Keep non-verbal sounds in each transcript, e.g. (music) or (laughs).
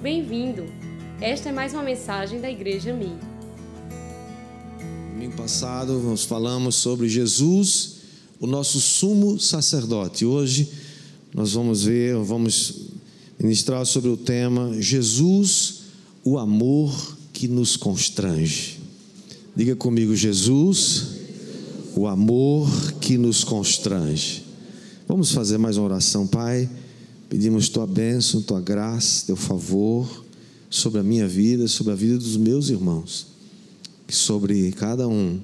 Bem-vindo! Esta é mais uma mensagem da Igreja Mi. Domingo passado nós falamos sobre Jesus, o nosso sumo sacerdote. Hoje nós vamos ver, vamos ministrar sobre o tema Jesus, o amor que nos constrange. Diga comigo, Jesus, o amor que nos constrange. Vamos fazer mais uma oração, Pai. Pedimos tua bênção, tua graça, teu favor sobre a minha vida, sobre a vida dos meus irmãos. Que sobre cada um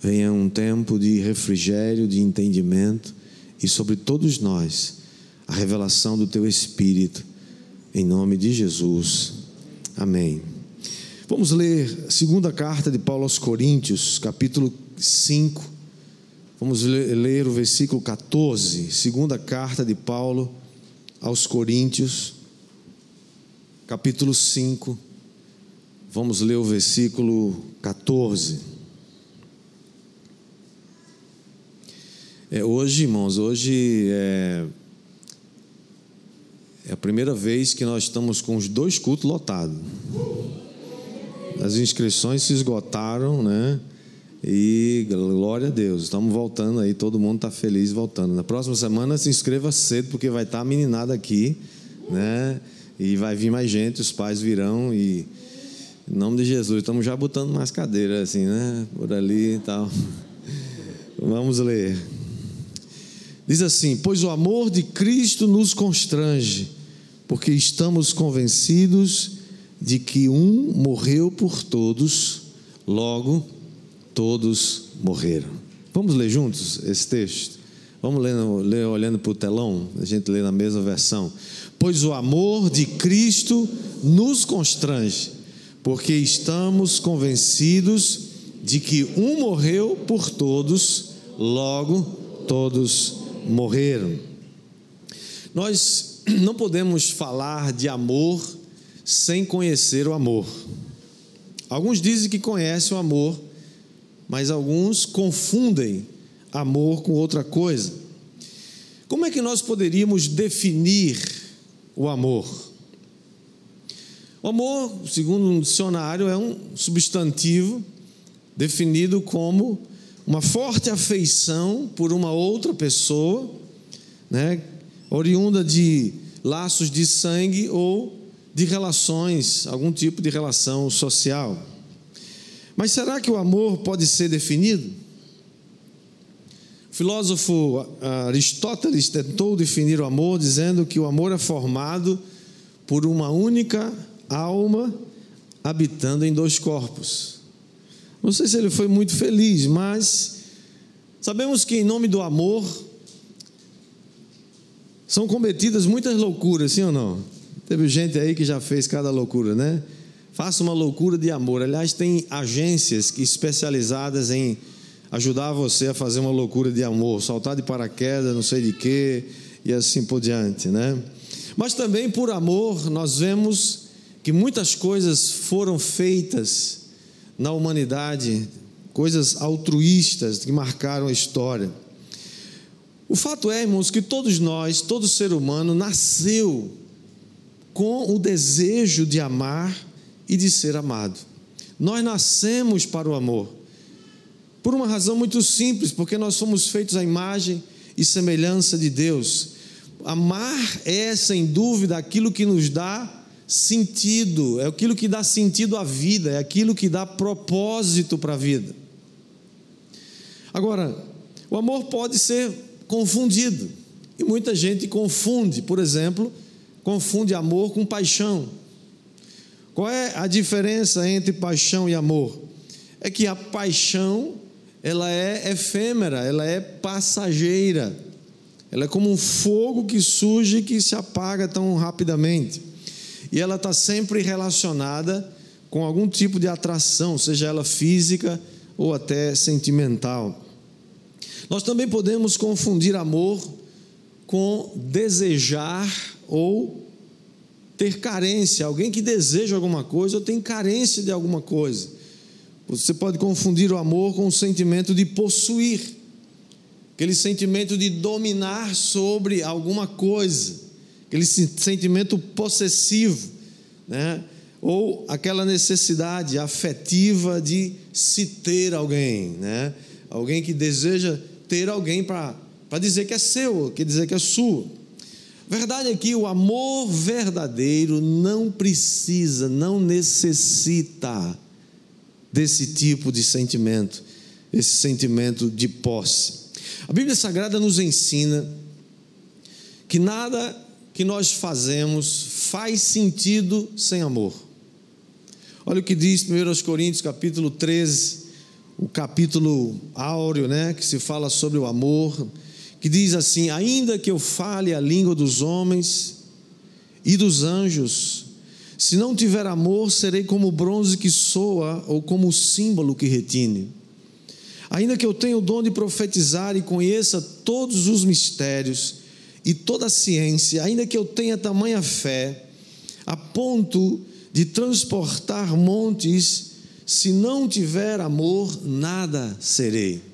venha um tempo de refrigério, de entendimento e sobre todos nós a revelação do teu Espírito, em nome de Jesus. Amém. Vamos ler a segunda carta de Paulo aos Coríntios, capítulo 5. Vamos ler o versículo 14, segunda carta de Paulo aos Coríntios, capítulo 5, vamos ler o versículo 14. É, hoje, irmãos, hoje é, é a primeira vez que nós estamos com os dois cultos lotados. As inscrições se esgotaram, né? E glória a Deus, estamos voltando aí, todo mundo está feliz voltando. Na próxima semana se inscreva cedo, porque vai estar tá a meninada aqui, né? E vai vir mais gente, os pais virão e em nome de Jesus, estamos já botando mais cadeiras assim, né? Por ali e tal. (laughs) Vamos ler. Diz assim: Pois o amor de Cristo nos constrange, porque estamos convencidos de que um morreu por todos, logo todos morreram. Vamos ler juntos esse texto? Vamos ler, ler olhando para o telão, a gente lê na mesma versão. Pois o amor de Cristo nos constrange, porque estamos convencidos de que um morreu por todos, logo todos morreram. Nós não podemos falar de amor sem conhecer o amor. Alguns dizem que conhecem o amor, mas alguns confundem amor com outra coisa. Como é que nós poderíamos definir o amor? O amor, segundo um dicionário, é um substantivo definido como uma forte afeição por uma outra pessoa, né, oriunda de laços de sangue ou de relações, algum tipo de relação social. Mas será que o amor pode ser definido? O filósofo Aristóteles tentou definir o amor dizendo que o amor é formado por uma única alma habitando em dois corpos. Não sei se ele foi muito feliz, mas sabemos que em nome do amor são cometidas muitas loucuras, sim ou não? Teve gente aí que já fez cada loucura, né? Faça uma loucura de amor. Aliás, tem agências especializadas em ajudar você a fazer uma loucura de amor, saltar de paraquedas, não sei de quê, e assim por diante, né? Mas também por amor, nós vemos que muitas coisas foram feitas na humanidade, coisas altruístas que marcaram a história. O fato é, irmãos, que todos nós, todo ser humano nasceu com o desejo de amar e de ser amado. Nós nascemos para o amor. Por uma razão muito simples, porque nós somos feitos à imagem e semelhança de Deus. Amar é, sem dúvida, aquilo que nos dá sentido, é aquilo que dá sentido à vida, é aquilo que dá propósito para a vida. Agora, o amor pode ser confundido, e muita gente confunde, por exemplo, confunde amor com paixão. Qual é a diferença entre paixão e amor? É que a paixão ela é efêmera, ela é passageira. Ela é como um fogo que surge e que se apaga tão rapidamente. E ela está sempre relacionada com algum tipo de atração, seja ela física ou até sentimental. Nós também podemos confundir amor com desejar ou ter carência, alguém que deseja alguma coisa ou tem carência de alguma coisa. Você pode confundir o amor com o sentimento de possuir, aquele sentimento de dominar sobre alguma coisa, aquele sentimento possessivo, né? ou aquela necessidade afetiva de se ter alguém, né? alguém que deseja ter alguém para dizer que é seu, que dizer que é sua. Verdade é que o amor verdadeiro não precisa, não necessita desse tipo de sentimento, esse sentimento de posse. A Bíblia Sagrada nos ensina que nada que nós fazemos faz sentido sem amor. Olha o que diz 1 Coríntios capítulo 13, o capítulo áureo, né, que se fala sobre o amor, que diz assim: Ainda que eu fale a língua dos homens e dos anjos, se não tiver amor, serei como o bronze que soa ou como o símbolo que retine. Ainda que eu tenha o dom de profetizar e conheça todos os mistérios e toda a ciência, ainda que eu tenha tamanha fé, a ponto de transportar montes, se não tiver amor, nada serei.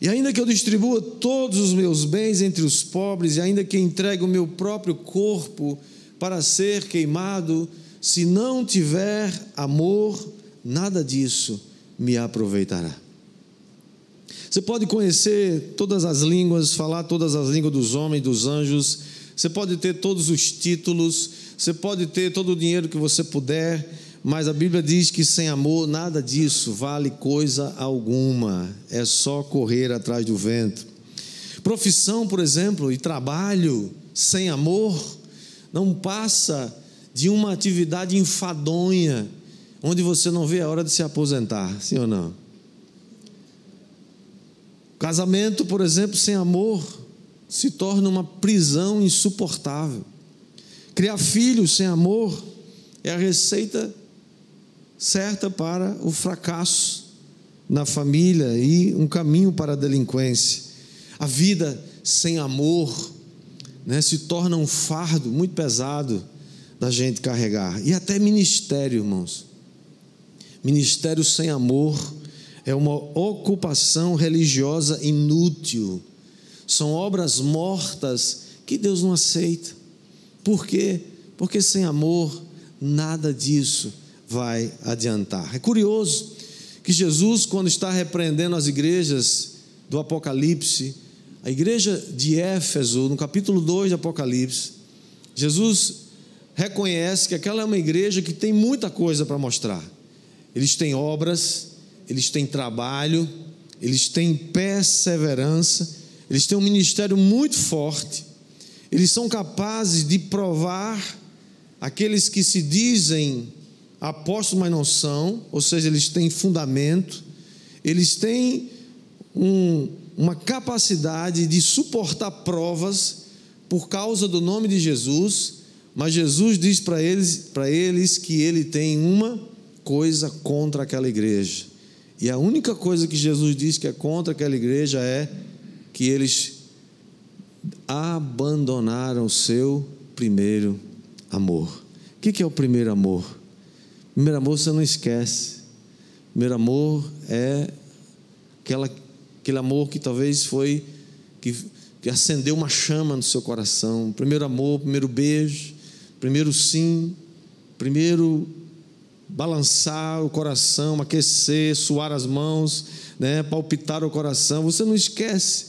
E ainda que eu distribua todos os meus bens entre os pobres, e ainda que entregue o meu próprio corpo para ser queimado, se não tiver amor, nada disso me aproveitará. Você pode conhecer todas as línguas, falar todas as línguas dos homens, dos anjos, você pode ter todos os títulos, você pode ter todo o dinheiro que você puder, mas a Bíblia diz que sem amor nada disso vale coisa alguma, é só correr atrás do vento. Profissão, por exemplo, e trabalho sem amor não passa de uma atividade enfadonha, onde você não vê a hora de se aposentar, sim ou não? Casamento, por exemplo, sem amor, se torna uma prisão insuportável. Criar filhos sem amor é a receita certa para o fracasso na família e um caminho para a delinquência. A vida sem amor né, se torna um fardo muito pesado da gente carregar. E até ministério, irmãos. Ministério sem amor é uma ocupação religiosa inútil. São obras mortas que Deus não aceita. Por quê? Porque sem amor nada disso vai adiantar. É curioso que Jesus, quando está repreendendo as igrejas do Apocalipse, a igreja de Éfeso, no capítulo 2 de Apocalipse, Jesus reconhece que aquela é uma igreja que tem muita coisa para mostrar. Eles têm obras, eles têm trabalho, eles têm perseverança, eles têm um ministério muito forte, eles são capazes de provar aqueles que se dizem apóstolos, mas não são, ou seja, eles têm fundamento, eles têm um, uma capacidade de suportar provas por causa do nome de Jesus, mas Jesus diz para eles, eles que ele tem uma coisa contra aquela igreja. E a única coisa que Jesus diz que é contra aquela igreja é que eles abandonaram o seu primeiro amor. O que é o primeiro amor? Primeiro amor você não esquece. Primeiro amor é aquela, aquele amor que talvez foi que, que acendeu uma chama no seu coração. Primeiro amor, primeiro beijo, primeiro sim, primeiro balançar o coração, aquecer, suar as mãos, né, palpitar o coração. Você não esquece.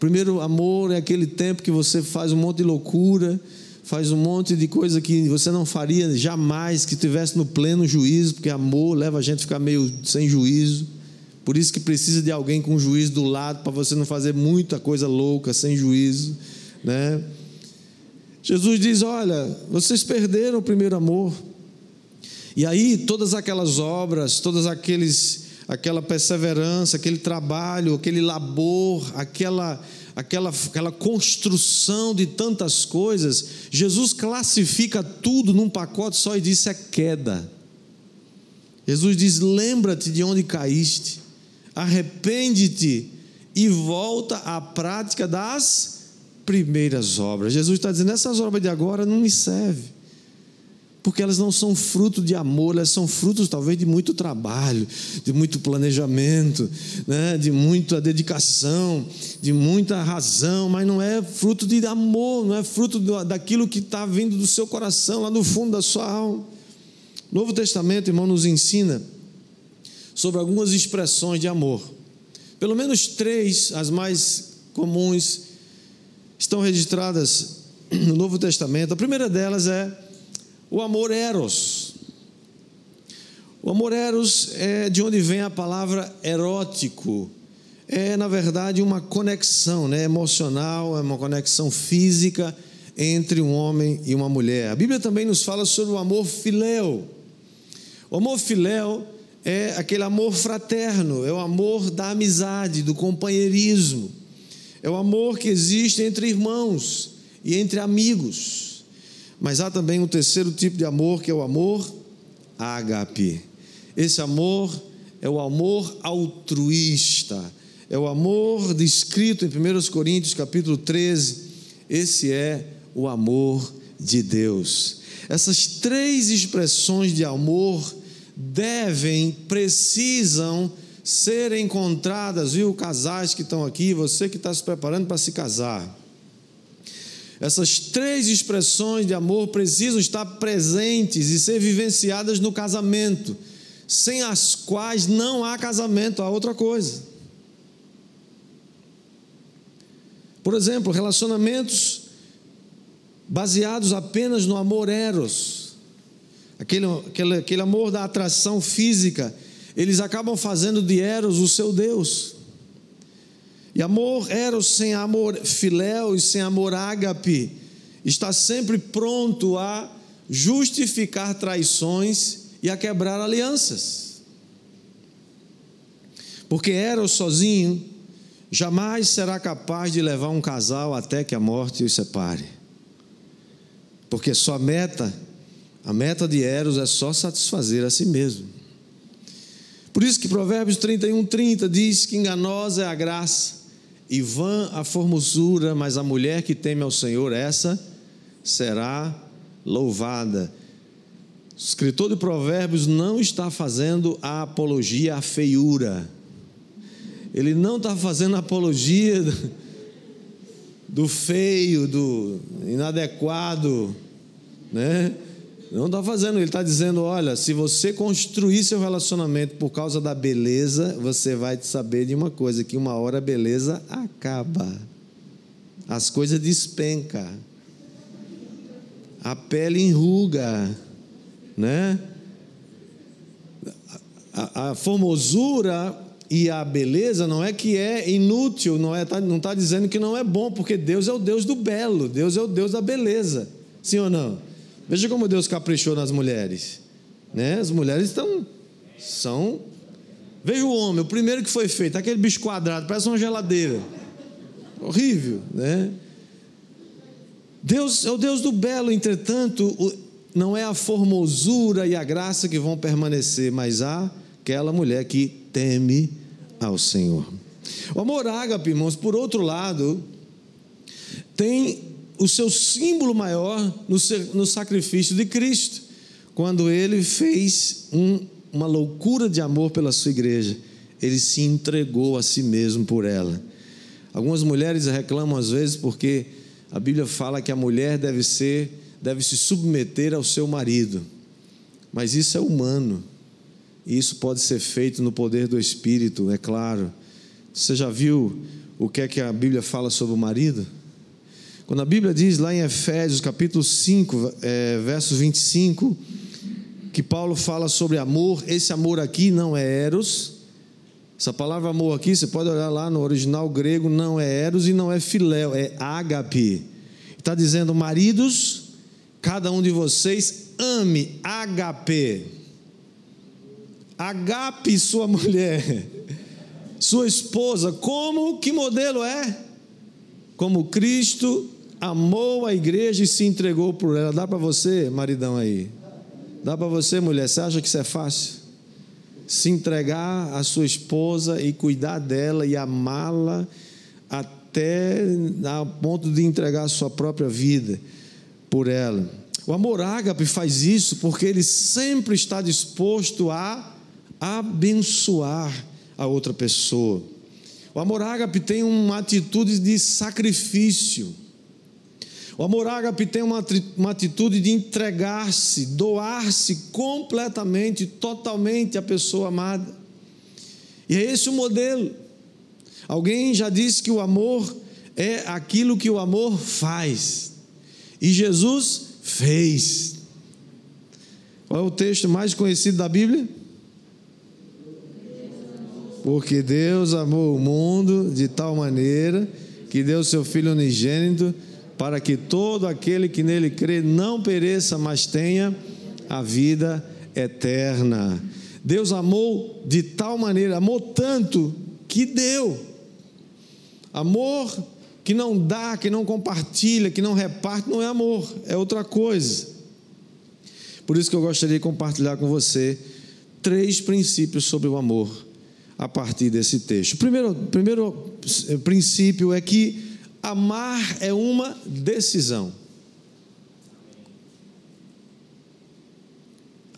Primeiro amor é aquele tempo que você faz um monte de loucura, faz um monte de coisa que você não faria jamais que tivesse no pleno juízo, porque amor leva a gente a ficar meio sem juízo. Por isso que precisa de alguém com juízo do lado para você não fazer muita coisa louca sem juízo, né? Jesus diz: "Olha, vocês perderam o primeiro amor. E aí todas aquelas obras, todas aqueles aquela perseverança, aquele trabalho, aquele labor, aquela aquela aquela construção de tantas coisas, Jesus classifica tudo num pacote só e diz é queda. Jesus diz: "Lembra-te de onde caíste, arrepende-te e volta à prática das primeiras obras." Jesus está dizendo: "Essas obras de agora não me servem porque elas não são fruto de amor, elas são frutos talvez de muito trabalho, de muito planejamento, né? de muita dedicação, de muita razão, mas não é fruto de amor, não é fruto daquilo que está vindo do seu coração, lá no fundo da sua alma. O Novo Testamento, irmão, nos ensina sobre algumas expressões de amor. Pelo menos três, as mais comuns, estão registradas no Novo Testamento. A primeira delas é o amor eros. O amor eros é de onde vem a palavra erótico. É, na verdade, uma conexão né, emocional, é uma conexão física entre um homem e uma mulher. A Bíblia também nos fala sobre o amor filéu. O amor filéu é aquele amor fraterno, é o amor da amizade, do companheirismo, é o amor que existe entre irmãos e entre amigos. Mas há também um terceiro tipo de amor, que é o amor ágape. Esse amor é o amor altruísta, é o amor descrito em 1 Coríntios capítulo 13. Esse é o amor de Deus. Essas três expressões de amor devem, precisam ser encontradas, viu, casais que estão aqui, você que está se preparando para se casar. Essas três expressões de amor precisam estar presentes e ser vivenciadas no casamento, sem as quais não há casamento, há outra coisa. Por exemplo, relacionamentos baseados apenas no amor eros, aquele, aquele, aquele amor da atração física, eles acabam fazendo de Eros o seu Deus. E amor Eros sem amor filéu e sem amor ágape está sempre pronto a justificar traições e a quebrar alianças. Porque Eros sozinho jamais será capaz de levar um casal até que a morte os separe. Porque sua meta a meta de Eros é só satisfazer a si mesmo. Por isso que Provérbios 31, 30 diz que enganosa é a graça e vã a formosura, mas a mulher que teme ao Senhor, essa será louvada. O escritor de Provérbios não está fazendo a apologia à feiura. Ele não está fazendo apologia do feio, do inadequado, né? Não está fazendo, ele está dizendo: olha, se você construir seu relacionamento por causa da beleza, você vai saber de uma coisa: que uma hora a beleza acaba, as coisas despencam, a pele enruga, né? A, a formosura e a beleza não é que é inútil, não está não tá dizendo que não é bom, porque Deus é o Deus do belo, Deus é o Deus da beleza, sim ou não? Veja como Deus caprichou nas mulheres. Né? As mulheres estão. São. Veja o homem, o primeiro que foi feito, aquele bicho quadrado, parece uma geladeira. Horrível, né? Deus é o Deus do belo, entretanto, não é a formosura e a graça que vão permanecer, mas há aquela mulher que teme ao Senhor. O amor ágape, irmãos, por outro lado, tem o seu símbolo maior no, no sacrifício de Cristo, quando ele fez um, uma loucura de amor pela sua igreja, ele se entregou a si mesmo por ela. Algumas mulheres reclamam às vezes porque a Bíblia fala que a mulher deve ser, deve se submeter ao seu marido. Mas isso é humano. E isso pode ser feito no poder do Espírito, é claro. Você já viu o que é que a Bíblia fala sobre o marido? Quando a Bíblia diz lá em Efésios capítulo 5, é, verso 25, que Paulo fala sobre amor, esse amor aqui não é eros. Essa palavra amor aqui, você pode olhar lá no original grego, não é eros e não é filéu, é ágape. Está dizendo, maridos, cada um de vocês ame, agape. Agape sua (laughs) mulher, sua esposa, como que modelo é? Como Cristo amou a igreja e se entregou por ela. Dá para você, maridão aí? Dá para você, mulher? Você acha que isso é fácil? Se entregar à sua esposa e cuidar dela e amá-la até a ponto de entregar a sua própria vida por ela. O amor ágape faz isso porque ele sempre está disposto a abençoar a outra pessoa. O amor ágape tem uma atitude de sacrifício. O amor ágape tem uma, uma atitude de entregar-se, doar-se completamente, totalmente à pessoa amada. E é esse o modelo. Alguém já disse que o amor é aquilo que o amor faz. E Jesus fez. Qual é o texto mais conhecido da Bíblia? Porque Deus amou o mundo de tal maneira que deu seu Filho unigênito para que todo aquele que nele crê não pereça, mas tenha a vida eterna. Deus amou de tal maneira, amou tanto que deu. Amor que não dá, que não compartilha, que não reparte, não é amor, é outra coisa. Por isso que eu gostaria de compartilhar com você três princípios sobre o amor a partir desse texto. Primeiro, primeiro princípio é que amar é uma decisão.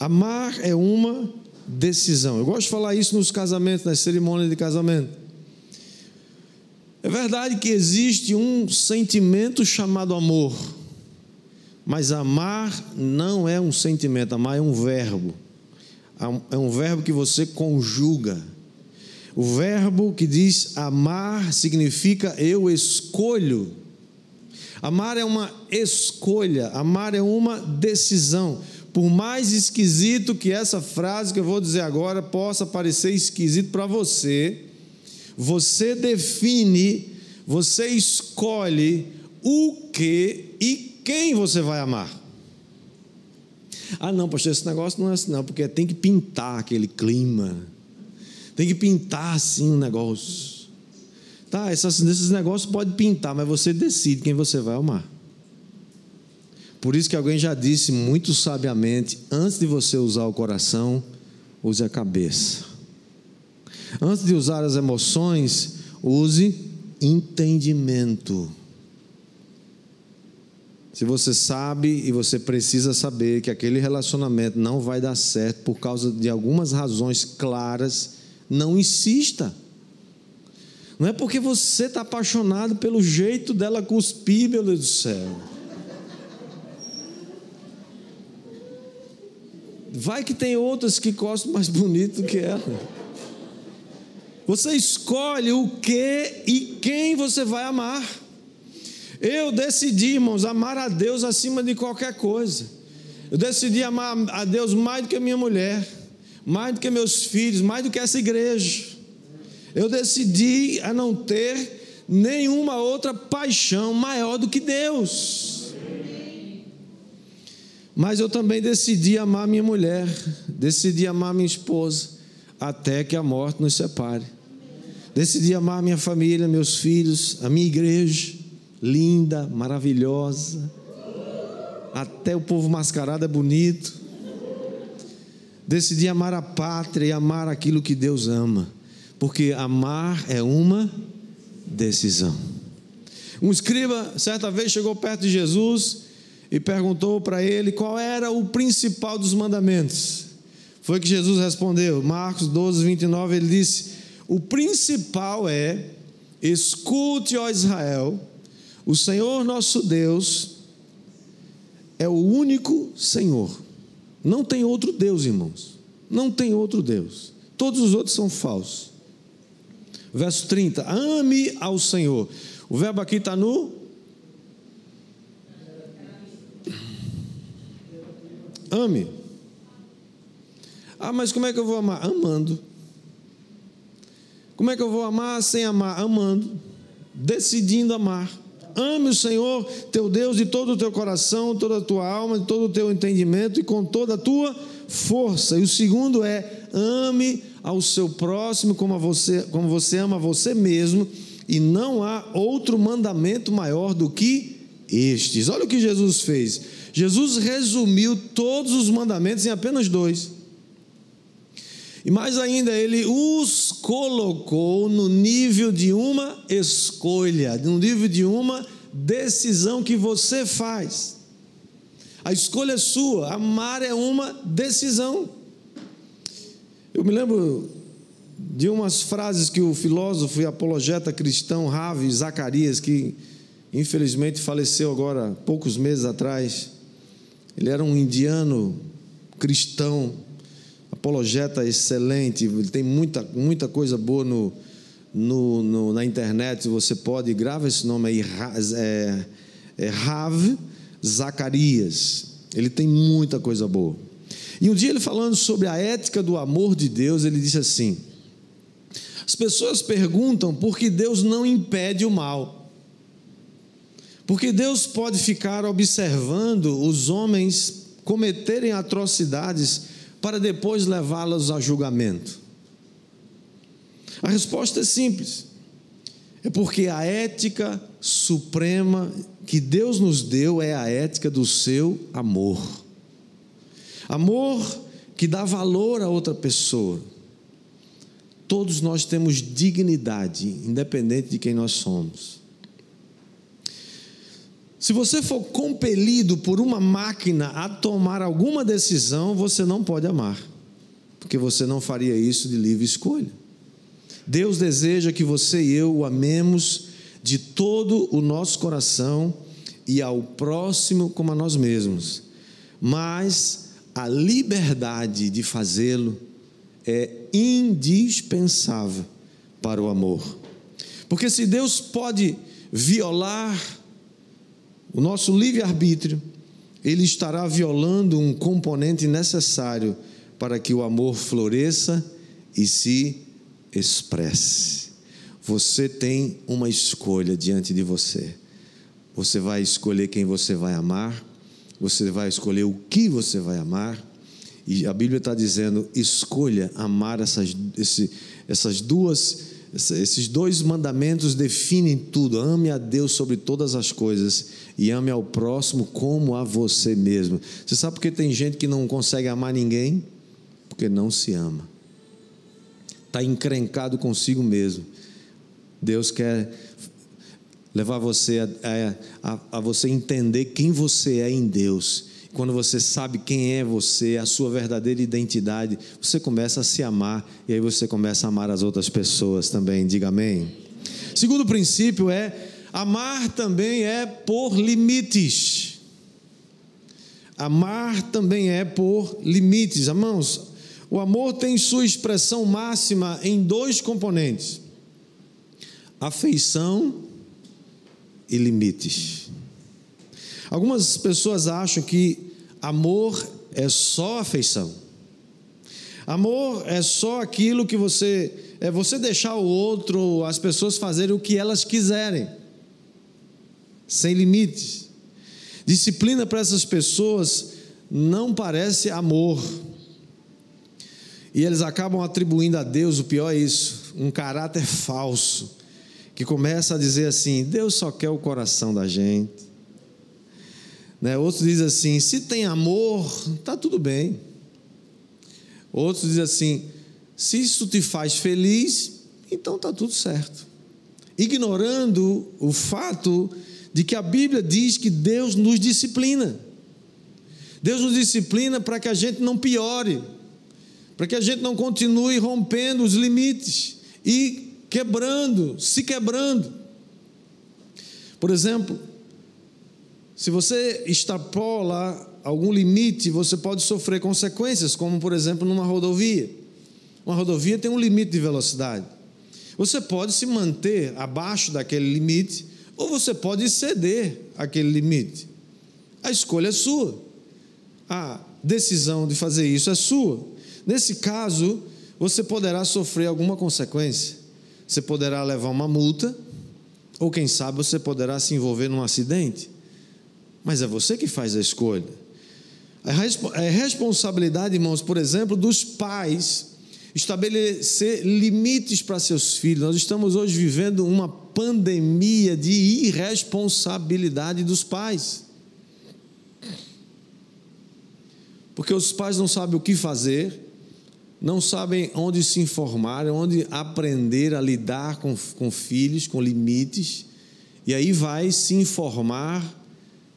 Amar é uma decisão. Eu gosto de falar isso nos casamentos, nas cerimônias de casamento. É verdade que existe um sentimento chamado amor, mas amar não é um sentimento, amar é um verbo. É um verbo que você conjuga. O verbo que diz amar significa eu escolho. Amar é uma escolha, amar é uma decisão. Por mais esquisito que essa frase que eu vou dizer agora possa parecer esquisito para você, você define, você escolhe o que e quem você vai amar. Ah, não, pastor, esse negócio não é assim, não, porque tem que pintar aquele clima tem que pintar assim um negócio. Tá, essas, esses negócios pode pintar, mas você decide quem você vai amar. Por isso que alguém já disse muito sabiamente: antes de você usar o coração, use a cabeça. Antes de usar as emoções, use entendimento. Se você sabe e você precisa saber que aquele relacionamento não vai dar certo por causa de algumas razões claras não insista. Não é porque você está apaixonado pelo jeito dela cuspir, meu Deus do céu. Vai que tem outras que gostam mais bonito que ela. Você escolhe o que e quem você vai amar. Eu decidi, irmãos, amar a Deus acima de qualquer coisa. Eu decidi amar a Deus mais do que a minha mulher mais do que meus filhos, mais do que essa igreja. Eu decidi a não ter nenhuma outra paixão maior do que Deus. Mas eu também decidi amar minha mulher, decidi amar minha esposa, até que a morte nos separe. Decidi amar minha família, meus filhos, a minha igreja, linda, maravilhosa. Até o povo mascarado é bonito. Decidi amar a pátria e amar aquilo que Deus ama, porque amar é uma decisão. Um escriba, certa vez, chegou perto de Jesus e perguntou para ele qual era o principal dos mandamentos. Foi que Jesus respondeu, Marcos 12, 29, ele disse: O principal é: escute, ó Israel, o Senhor nosso Deus é o único Senhor. Não tem outro Deus, irmãos. Não tem outro Deus. Todos os outros são falsos. Verso 30. Ame ao Senhor. O verbo aqui está no. Ame. Ah, mas como é que eu vou amar? Amando. Como é que eu vou amar sem amar? Amando. Decidindo amar. Ame o Senhor teu Deus de todo o teu coração, toda a tua alma, de todo o teu entendimento e com toda a tua força. E o segundo é: ame ao seu próximo como, você, como você ama você mesmo, e não há outro mandamento maior do que estes. Olha o que Jesus fez. Jesus resumiu todos os mandamentos em apenas dois. E mais ainda, ele os colocou no nível de uma escolha, no nível de uma decisão que você faz. A escolha é sua, amar é uma decisão. Eu me lembro de umas frases que o filósofo e apologeta cristão Ravi Zacarias, que infelizmente faleceu agora poucos meses atrás. Ele era um indiano cristão, apologeta excelente, ele tem muita, muita coisa boa no, no, no na internet, você pode, grava esse nome aí, é, é Rav Zacarias. Ele tem muita coisa boa. E um dia ele falando sobre a ética do amor de Deus, ele disse assim: As pessoas perguntam por que Deus não impede o mal. Porque Deus pode ficar observando os homens cometerem atrocidades para depois levá-los a julgamento. A resposta é simples. É porque a ética suprema que Deus nos deu é a ética do seu amor. Amor que dá valor a outra pessoa. Todos nós temos dignidade, independente de quem nós somos. Se você for compelido por uma máquina a tomar alguma decisão, você não pode amar, porque você não faria isso de livre escolha. Deus deseja que você e eu o amemos de todo o nosso coração e ao próximo como a nós mesmos. Mas a liberdade de fazê-lo é indispensável para o amor. Porque se Deus pode violar o nosso livre-arbítrio, Ele estará violando um componente necessário para que o amor floresça e se expresse. Você tem uma escolha diante de você. Você vai escolher quem você vai amar, você vai escolher o que você vai amar, e a Bíblia está dizendo: escolha amar essas, esse, essas duas, esses dois mandamentos definem tudo. Ame a Deus sobre todas as coisas e ame ao próximo como a você mesmo. Você sabe por que tem gente que não consegue amar ninguém? Porque não se ama, está encrencado consigo mesmo. Deus quer levar você a, a, a, você entender quem você é em Deus. Quando você sabe quem é você, a sua verdadeira identidade, você começa a se amar e aí você começa a amar as outras pessoas também. Diga amém. Segundo princípio é amar também é por limites. Amar também é por limites. Irmãos, o amor tem sua expressão máxima em dois componentes: afeição e limites. Algumas pessoas acham que amor é só afeição. Amor é só aquilo que você é você deixar o outro, as pessoas fazerem o que elas quiserem, sem limites. Disciplina para essas pessoas não parece amor. E eles acabam atribuindo a Deus, o pior é isso, um caráter falso que começa a dizer assim: Deus só quer o coração da gente. Né? Outros dizem assim: se tem amor, está tudo bem. Outros dizem assim: se isso te faz feliz, então está tudo certo. Ignorando o fato de que a Bíblia diz que Deus nos disciplina. Deus nos disciplina para que a gente não piore, para que a gente não continue rompendo os limites e quebrando, se quebrando. Por exemplo, se você extrapola algum limite, você pode sofrer consequências, como por exemplo numa rodovia. Uma rodovia tem um limite de velocidade. Você pode se manter abaixo daquele limite, ou você pode ceder aquele limite. A escolha é sua. A decisão de fazer isso é sua. Nesse caso, você poderá sofrer alguma consequência você poderá levar uma multa, ou quem sabe você poderá se envolver num acidente. Mas é você que faz a escolha. É responsabilidade, irmãos, por exemplo, dos pais estabelecer limites para seus filhos. Nós estamos hoje vivendo uma pandemia de irresponsabilidade dos pais. Porque os pais não sabem o que fazer, não sabem onde se informar, onde aprender a lidar com, com filhos, com limites, e aí vai se informar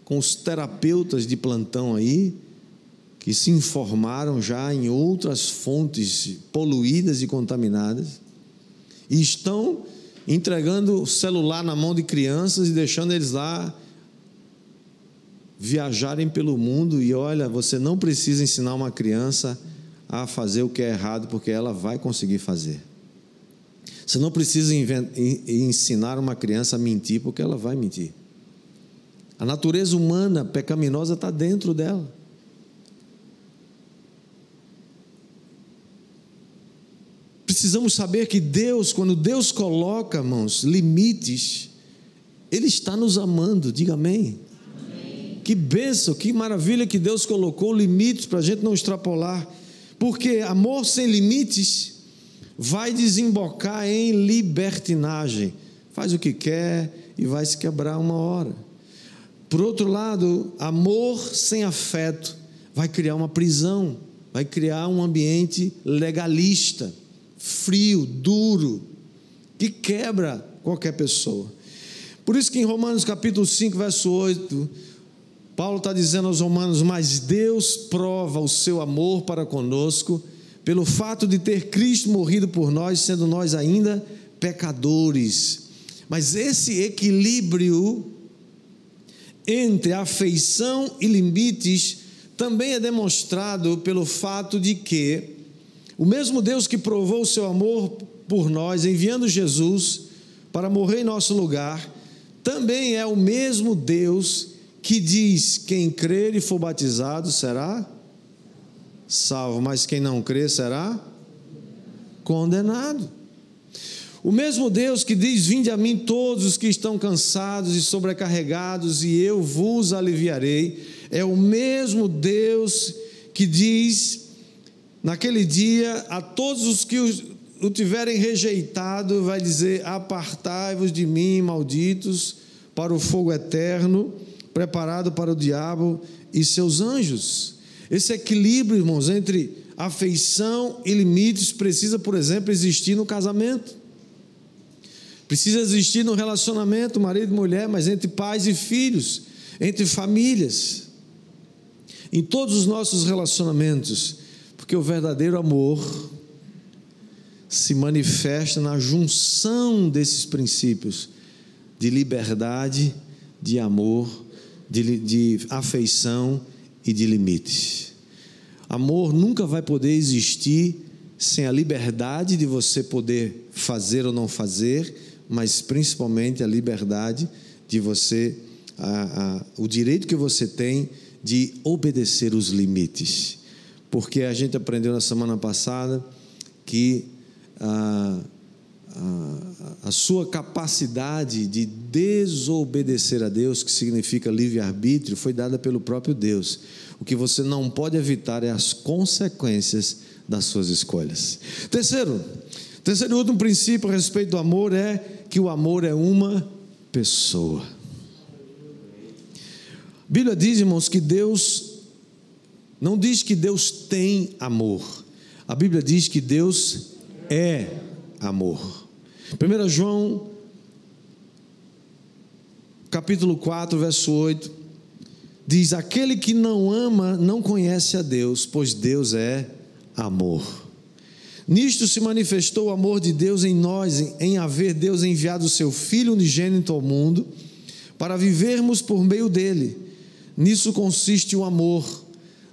com os terapeutas de plantão aí, que se informaram já em outras fontes poluídas e contaminadas, e estão entregando o celular na mão de crianças e deixando eles lá viajarem pelo mundo. E olha, você não precisa ensinar uma criança a fazer o que é errado, porque ela vai conseguir fazer. Você não precisa ensinar uma criança a mentir, porque ela vai mentir. A natureza humana pecaminosa está dentro dela. Precisamos saber que Deus, quando Deus coloca, irmãos, limites, Ele está nos amando, diga amém. amém. Que bênção, que maravilha que Deus colocou limites para a gente não extrapolar, porque amor sem limites vai desembocar em libertinagem. Faz o que quer e vai se quebrar uma hora. Por outro lado, amor sem afeto vai criar uma prisão, vai criar um ambiente legalista, frio, duro, que quebra qualquer pessoa. Por isso que em Romanos capítulo 5, verso 8, Paulo está dizendo aos romanos: Mas Deus prova o seu amor para conosco pelo fato de ter Cristo morrido por nós, sendo nós ainda pecadores. Mas esse equilíbrio entre afeição e limites também é demonstrado pelo fato de que o mesmo Deus que provou o seu amor por nós, enviando Jesus para morrer em nosso lugar, também é o mesmo Deus que diz: quem crer e for batizado será salvo, mas quem não crê será condenado. O mesmo Deus que diz: Vinde a mim todos os que estão cansados e sobrecarregados, e eu vos aliviarei, é o mesmo Deus que diz, naquele dia, a todos os que o tiverem rejeitado, vai dizer: Apartai-vos de mim, malditos, para o fogo eterno, preparado para o diabo e seus anjos. Esse equilíbrio, irmãos, entre afeição e limites precisa, por exemplo, existir no casamento. Precisa existir no relacionamento, marido e mulher, mas entre pais e filhos, entre famílias, em todos os nossos relacionamentos, porque o verdadeiro amor se manifesta na junção desses princípios de liberdade, de amor, de, de afeição e de limites. Amor nunca vai poder existir sem a liberdade de você poder fazer ou não fazer, mas principalmente a liberdade de você, a, a, o direito que você tem de obedecer os limites. Porque a gente aprendeu na semana passada que a, a, a sua capacidade de desobedecer a Deus, que significa livre-arbítrio, foi dada pelo próprio Deus. O que você não pode evitar é as consequências das suas escolhas. Terceiro, terceiro e último princípio a respeito do amor é que o amor é uma pessoa. A Bíblia diz, irmãos, que Deus não diz que Deus tem amor. A Bíblia diz que Deus é amor. 1 João, capítulo 4, verso 8, diz: Aquele que não ama não conhece a Deus, pois Deus é amor. Nisto se manifestou o amor de Deus em nós, em haver Deus enviado o seu Filho unigênito ao mundo, para vivermos por meio dele. Nisso consiste o amor,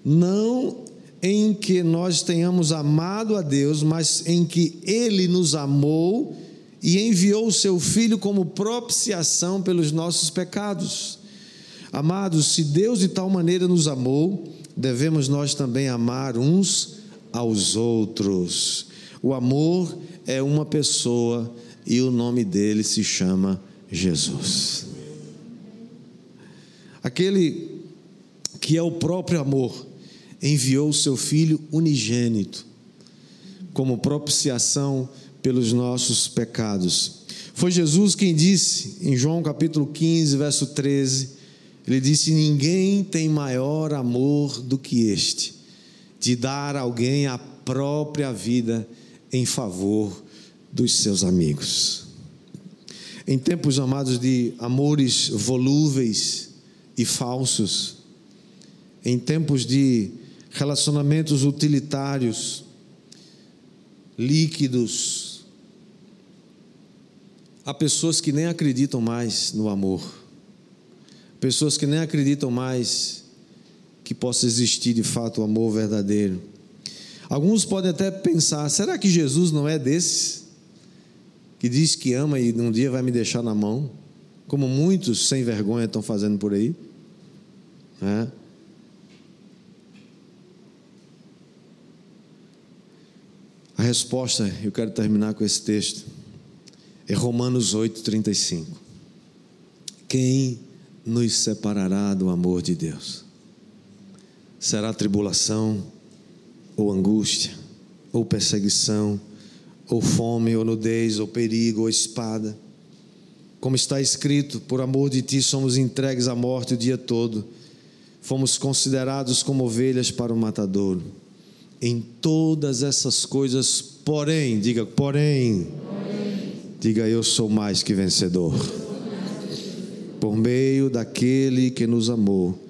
não em que nós tenhamos amado a Deus, mas em que Ele nos amou e enviou o seu Filho como propiciação pelos nossos pecados. Amados, se Deus de tal maneira nos amou, devemos nós também amar uns aos outros. O amor é uma pessoa e o nome dele se chama Jesus. Aquele que é o próprio amor enviou o seu Filho unigênito como propiciação pelos nossos pecados. Foi Jesus quem disse, em João capítulo 15, verso 13, ele disse: Ninguém tem maior amor do que este, de dar alguém a própria vida em favor dos seus amigos. Em tempos amados de amores volúveis e falsos, em tempos de relacionamentos utilitários, líquidos, há pessoas que nem acreditam mais no amor, pessoas que nem acreditam mais que possa existir de fato o amor verdadeiro. Alguns podem até pensar: será que Jesus não é desses que diz que ama e um dia vai me deixar na mão, como muitos sem vergonha estão fazendo por aí? É. A resposta, eu quero terminar com esse texto, é Romanos 8,35. Quem nos separará do amor de Deus? Será tribulação, ou angústia, ou perseguição, ou fome, ou nudez, ou perigo, ou espada? Como está escrito, por amor de ti somos entregues à morte o dia todo, fomos considerados como ovelhas para o matadouro. Em todas essas coisas, porém, diga, porém, porém. diga eu sou mais que vencedor. Por meio daquele que nos amou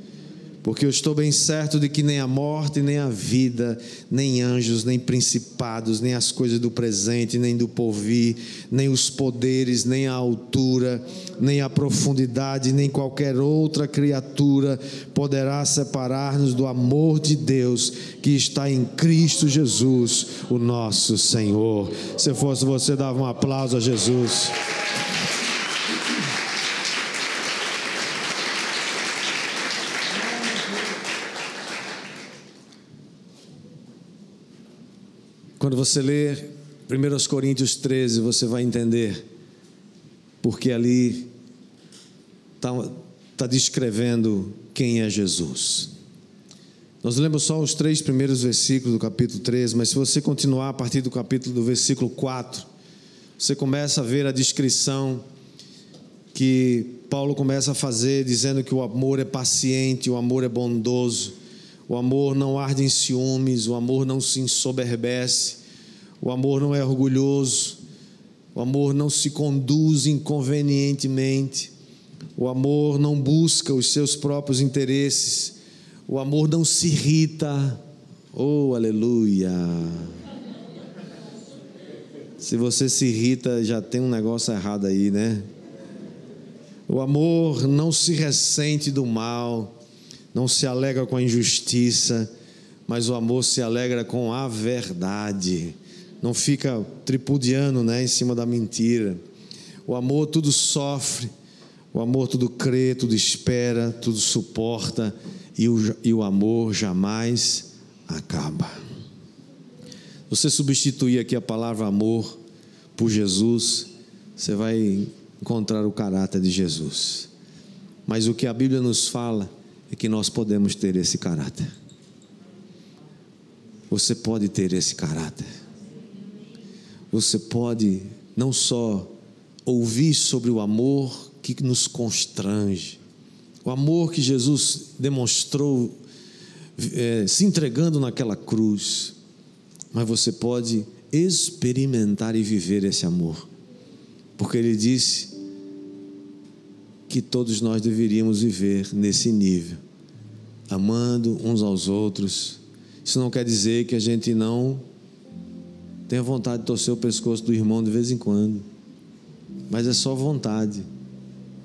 porque eu estou bem certo de que nem a morte, nem a vida, nem anjos, nem principados, nem as coisas do presente, nem do porvir, nem os poderes, nem a altura, nem a profundidade, nem qualquer outra criatura poderá separar-nos do amor de Deus que está em Cristo Jesus, o nosso Senhor. Se fosse você, dava um aplauso a Jesus. Quando você ler 1 Coríntios 13, você vai entender, porque ali está tá descrevendo quem é Jesus. Nós lemos só os três primeiros versículos do capítulo 13, mas se você continuar a partir do capítulo do versículo 4, você começa a ver a descrição que Paulo começa a fazer, dizendo que o amor é paciente, o amor é bondoso o amor não arde em ciúmes, o amor não se ensoberbece, o amor não é orgulhoso, o amor não se conduz inconvenientemente, o amor não busca os seus próprios interesses, o amor não se irrita. Oh, aleluia! Se você se irrita, já tem um negócio errado aí, né? O amor não se ressente do mal não se alegra com a injustiça, mas o amor se alegra com a verdade. Não fica tripudiando né, em cima da mentira. O amor tudo sofre, o amor tudo crê, tudo espera, tudo suporta, e o, e o amor jamais acaba. Você substituir aqui a palavra amor por Jesus, você vai encontrar o caráter de Jesus. Mas o que a Bíblia nos fala é que nós podemos ter esse caráter. Você pode ter esse caráter. Você pode não só ouvir sobre o amor que nos constrange, o amor que Jesus demonstrou é, se entregando naquela cruz, mas você pode experimentar e viver esse amor, porque Ele disse que todos nós deveríamos viver nesse nível amando uns aos outros. Isso não quer dizer que a gente não tenha vontade de torcer o pescoço do irmão de vez em quando, mas é só vontade,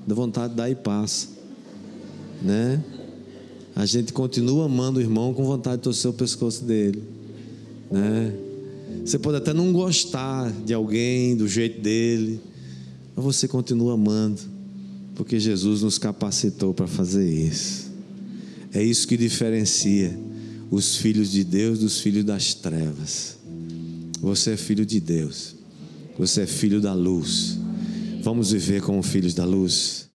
da vontade dá e passa, né? A gente continua amando o irmão com vontade de torcer o pescoço dele, né? Você pode até não gostar de alguém, do jeito dele, mas você continua amando, porque Jesus nos capacitou para fazer isso. É isso que diferencia os filhos de Deus dos filhos das trevas. Você é filho de Deus. Você é filho da luz. Vamos viver como filhos da luz.